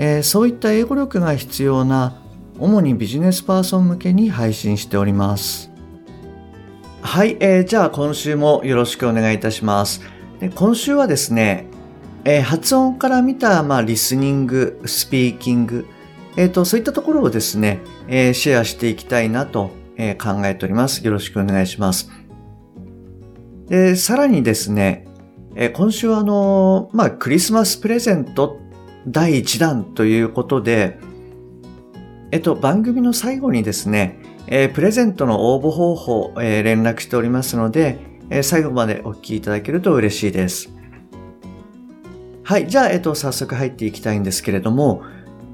えーそういった英語力が必要な主にビジネスパーソン向けに配信しております。はい、えーじゃあ今週もよろしくお願いいたします。で今週はですね、えー発音から見た、まあ、リスニングスピーキング、えーとそういったところをですね、えーシェアしていきたいなと、え考えております。よろしくお願いします。でさらにですね、え今週はあのまあ、クリスマスプレゼント第1弾ということで、えっと、番組の最後にですね、えープレゼントの応募方法、えー連絡しておりますので、えー最後までお聞きいただけると嬉しいです。はい。じゃあ、えっと、早速入っていきたいんですけれども、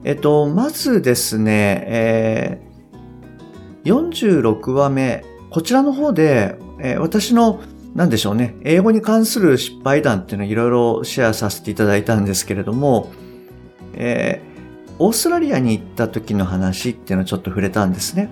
えっと、まずですね、えー46話目、こちらの方で、えー私の、なんでしょうね、英語に関する失敗談っていうのをいろいろシェアさせていただいたんですけれども、えーオーストラリアに行った時の話っていうのをちょっと触れたんですね。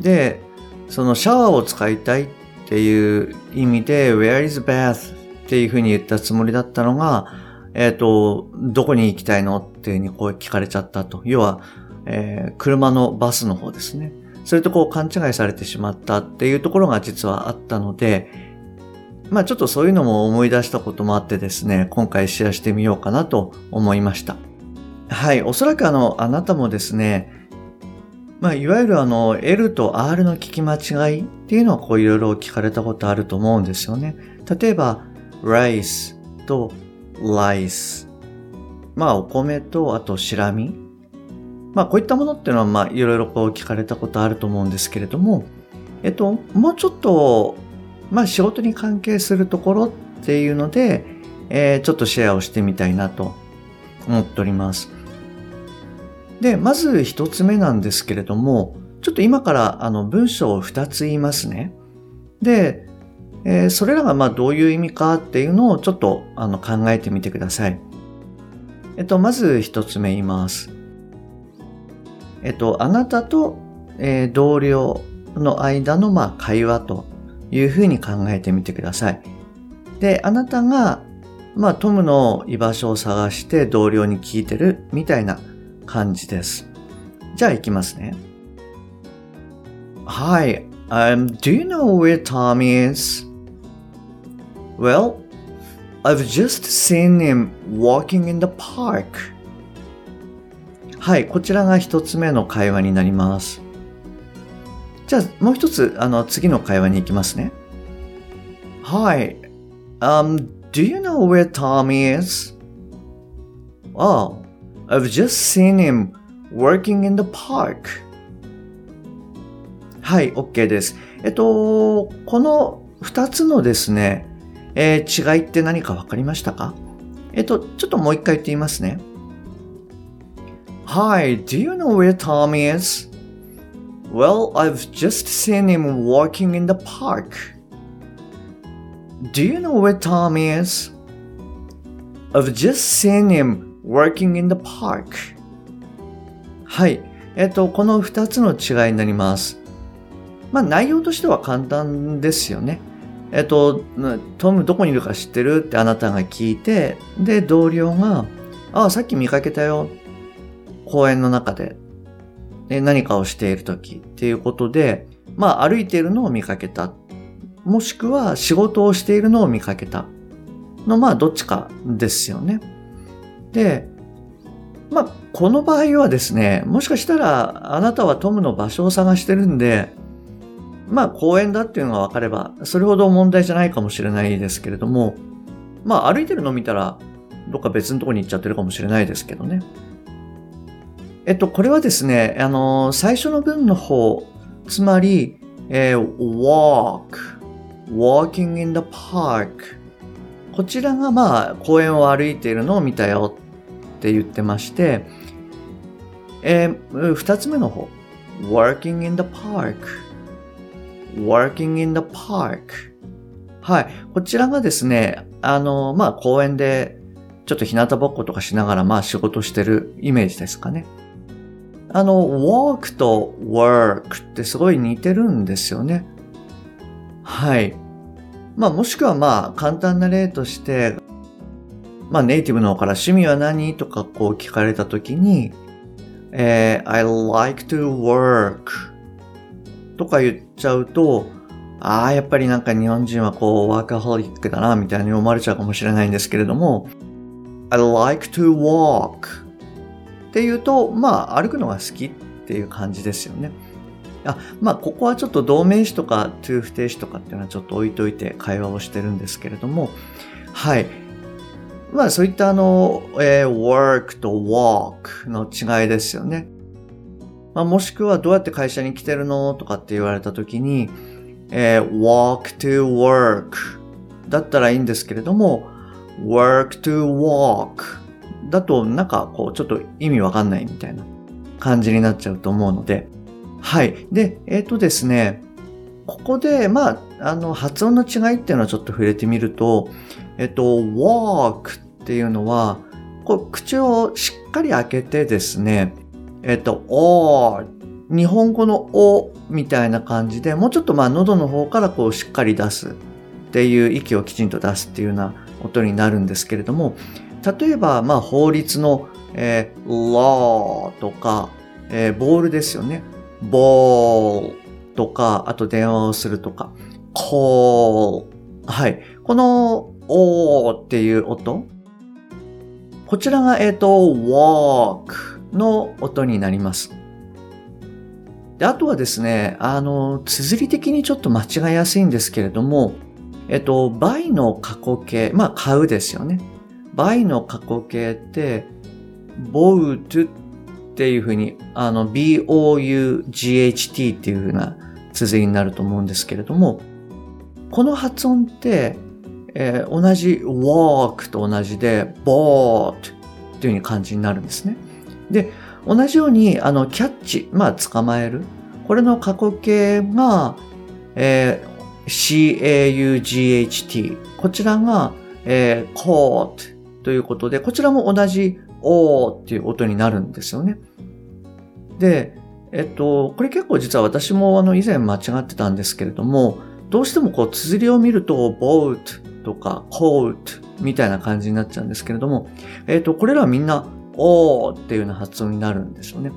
で、そのシャワーを使いたいっていう意味で Where is bath? っていうふうに言ったつもりだったのが、えっ、と、どこに行きたいのっていうふうにこう聞かれちゃったと。要は、えー車のバスの方ですね。それとこう勘違いされてしまったっていうところが実はあったので、まあちょっとそういうのも思い出したこともあってですね、今回シェアしてみようかなと思いました。はい、おそらくあの、あなたもですね、まあ、いわゆるあの、L と R の聞き間違いっていうのはこういろいろ聞かれたことあると思うんですよね。例えば、rice と lice。まあ、お米とあと白身。まあ、こういったものっていうのはまあ、いろいろこう聞かれたことあると思うんですけれども、えっと、もうちょっと、まあ、仕事に関係するところっていうので、えーちょっとシェアをしてみたいなと思っております。で、まず一つ目なんですけれども、ちょっと今からあの文章を二つ言いますね。で、えーそれらがまあどういう意味かっていうのをちょっとあの考えてみてください。えっと、まず一つ目言います。えっと、あなたと、えー同僚の間のまあ会話というふうに考えてみてください。で、あなたが、まあトムの居場所を探して同僚に聞いてるみたいな感じです。じゃあ行きますね。Hi, um, do you know where Tom is? Well, I've just seen him walking in the park. はい、こちらが一つ目の会話になります。じゃあもう一つ、あの、次の会話に行きますね。Hi, um, do you know where Tommy is? Oh, I've just seen him working in the park. はい、OK です。えっと、この二つのですね、えー違いって何かわかりましたかえっと、ちょっともう一回言ってみますね。Hi, do you know where Tommy is? Well, I've just seen him walking in the park. Do you know where Tom is? I've just seen him working in the park. はい。えっと、この二つの違いになります。まあ、内容としては簡単ですよね。えっと、トムどこにいるか知ってるってあなたが聞いて、で、同僚が、ああ、さっき見かけたよ。公園の中で。で何かをしている時っていうことで、まあ、歩いているのを見かけた。もしくは仕事をしているのを見かけた。の、まあ、どっちかですよね。で、まあ、この場合はですね、もしかしたらあなたはトムの場所を探してるんで、まあ公園だっていうのが分かれば、それほど問題じゃないかもしれないですけれども、まあ歩いてるのを見たら、どっか別のところに行っちゃってるかもしれないですけどね。えっと、これはですね、あの、最初の文の方、つまり、えー walk, walking in the park こちらがまあ公園を歩いているのを見たよって言ってまして、えー、二つ目の方。working in the park working in the park はい。こちらがですね、あの、まあ、公園で、ちょっと日向ぼっことかしながら、まあ、仕事してるイメージですかね。あの、walk と work ってすごい似てるんですよね。はい。まあ、もしくはまあ、簡単な例として、まあ、ネイティブの方から趣味は何とかこう聞かれたときに、えー、I like to work とか言っちゃうと、ああ、やっぱりなんか日本人はこう、ワーカホリックだな、みたいに思われちゃうかもしれないんですけれども、I like to walk っていうと、まあ、歩くのが好きっていう感じですよね。あまあ、ここはちょっと動名詞とか to 不定詞とかっていうのはちょっと置いといて会話をしてるんですけれども、はい。まあそういったあの、えー、work と walk の違いですよね。まあ、もしくはどうやって会社に来てるのとかって言われたときに、えー、walk to work だったらいいんですけれども、work to walk だとなんかこうちょっと意味わかんないみたいな感じになっちゃうと思うので、はい。で、えっ、ー、とですね、ここで、まあ、あの、発音の違いっていうのはちょっと触れてみると、えっと、walk っていうのは、こう、口をしっかり開けてですね、えっと、お日本語のおみたいな感じで、もうちょっとまあ喉の方からこうしっかり出すっていう息をきちんと出すっていうような音になるんですけれども、例えばまあ法律の、えー、law とか、えー、ボールですよね。ボールとか、あと電話をするとか、call。はい。このおーっていう音。こちらが、えっ、ー、と、walk。の音になります。であとはですね、あの、綴り的にちょっと間違いやすいんですけれども、えっと、倍の過去形、まあ、買うですよね。倍の過去形って、ボウトっていうふうに、あの、b-o-u-g-h-t っていうふうな綴りになると思うんですけれども、この発音って、えー、同じ walk と同じで bought っていうふうに感じになるんですね。で、同じように、あの、キャッチ、まあ、捕まえる。これの過去形が、えー、c-a-u-g-h-t。こちらが、えー、caught ということで、こちらも同じ o っていう音になるんですよね。で、えっと、これ結構実は私もあの以前間違ってたんですけれども、どうしてもこう綴りを見ると boat とか coat みたいな感じになっちゃうんですけれども、えっと、これらはみんなおーっていうような発音になるんですよね。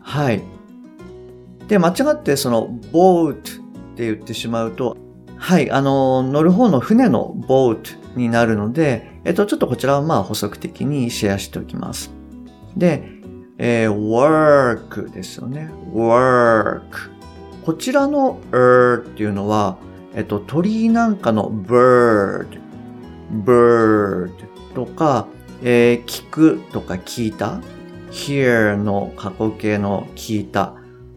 はい。で、間違ってその boat って言ってしまうと、はい、あの、乗る方の船の boat になるので、えっと、ちょっとこちらはまあ補足的にシェアしておきます。で、えー、work ですよね。work。こちらの er っていうのは、えっと、鳥なんかの bird, bird とか、えー、聞くとか聞いた hear の過去形の聞いた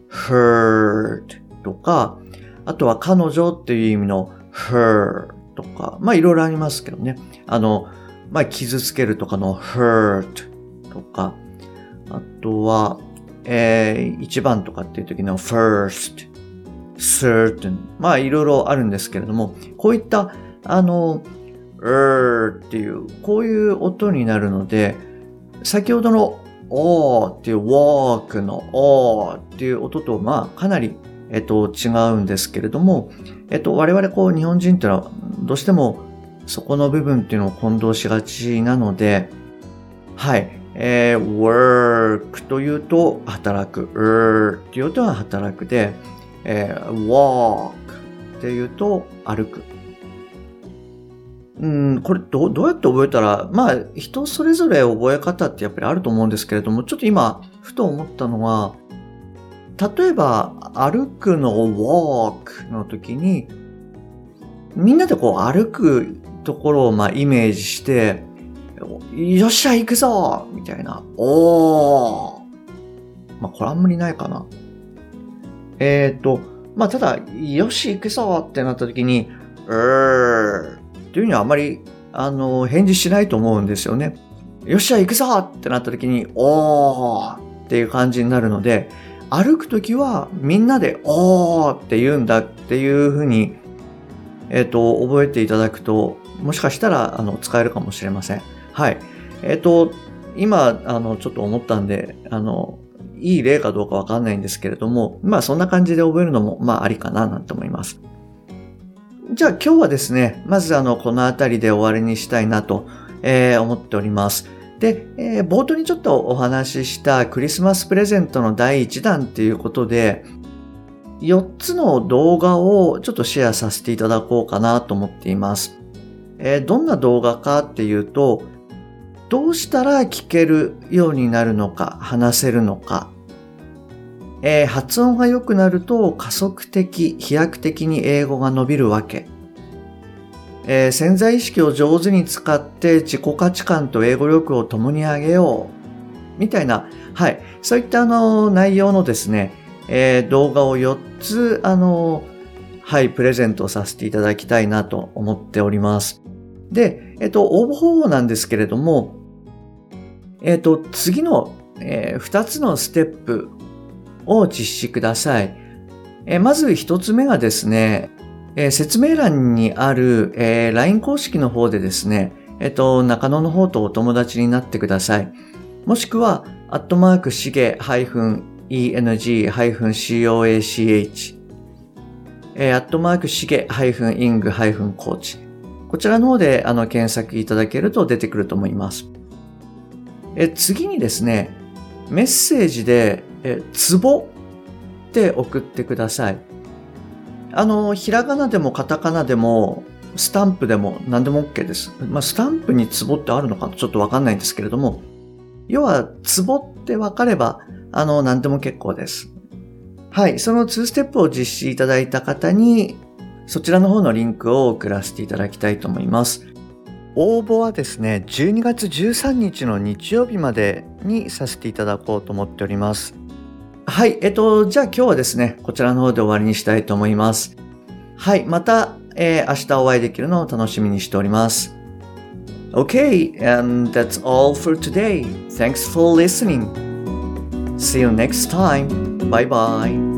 heard とか、あとは彼女っていう意味の her とか、まあいろいろありますけどね。あの、まあ傷つけるとかの hurt とか、あとは、えー、一番とかっていう時の first, certain。まあいろいろあるんですけれども、こういった、あの、ーっていう、こういう音になるので、先ほどのおーっていう walk のおーっていう音と、まあ、かなり、えっと、違うんですけれども、えっと、我々こう、日本人っていうのは、どうしても、そこの部分っていうのを混同しがちなので、はい、えー、work というと、働く、er っていう音は働くで、えー、walk っていうと、歩く。うん、これどどうやって覚えたら、まあ人それぞれ覚え方ってやっぱりあると思うんですけれども、ちょっと今、ふと思ったのは、例えば歩くの walk の時に、みんなでこう歩くところをまあイメージして、よっしゃ行くぞみたいな。おーまあこれあんまりないかな。えっ、ー、と、まあただ、よし行くぞってなった時に、うーというにはあまり、あの、返事しないと思うんですよね。よっしゃ、行くぞってなった時に、おーっっていう感じになるので、歩くときはみんなでおーって言うんだっていうふうに、えっ、ー、と、覚えていただくと、もしかしたら、あの、使えるかもしれません。はい。えっ、ー、と、今、あの、ちょっと思ったんで、あの、いい例かどうかわかんないんですけれども、まあそんな感じで覚えるのも、まあありかななんて思います。じゃあ今日はですね、まずあの、この辺りで終わりにしたいなと、えー、思っております。で、えー、冒頭にちょっとお話ししたクリスマスプレゼントの第1弾っていうことで、4つの動画をちょっとシェアさせていただこうかなと思っています。えー、どんな動画かっていうと、どうしたら聞けるようになるのか、話せるのか、えー、発音が良くなると加速的、飛躍的に英語が伸びるわけ。えー、潜在意識を上手に使って自己価値観と英語力を共に上げよう。みたいな、はい。そういったあの内容のですね、えー、動画を4つ、あの、はい、プレゼントさせていただきたいなと思っております。で、えっと、応募方法なんですけれども、えっと、次の、えー、2つのステップを実施ください。えー、まず1つ目がですね、えー、説明欄にある、え、LINE 公式の方でですね、えっ、と、中野の方とお友達になってください。もしくは、アットマークしげ -eng-coach えー、アットマークしげ -ing-coach こちらの方であの検索いただけると出てくると思います。え次にですね、メッセージで、えツボって送ってください。あの、ひらがなでもカタカナでも、スタンプでも何でも OK です。まあ、スタンプにツボってあるのかちょっとわかんないんですけれども、要は、ツボってわかれば、あの、何でも結構です。はい、その2ステップを実施いただいた方に、そちらの方のリンクを送らせていただきたいと思います。応募はですね、12月13日の日曜日までにさせていただこうと思っております。はい、えっと、じゃあ今日はですね、こちらの方で終わりにしたいと思います。はい、また、えー、明日お会いできるのを楽しみにしております。Okay, and that's all for today. Thanks for listening. See you next time. Bye bye.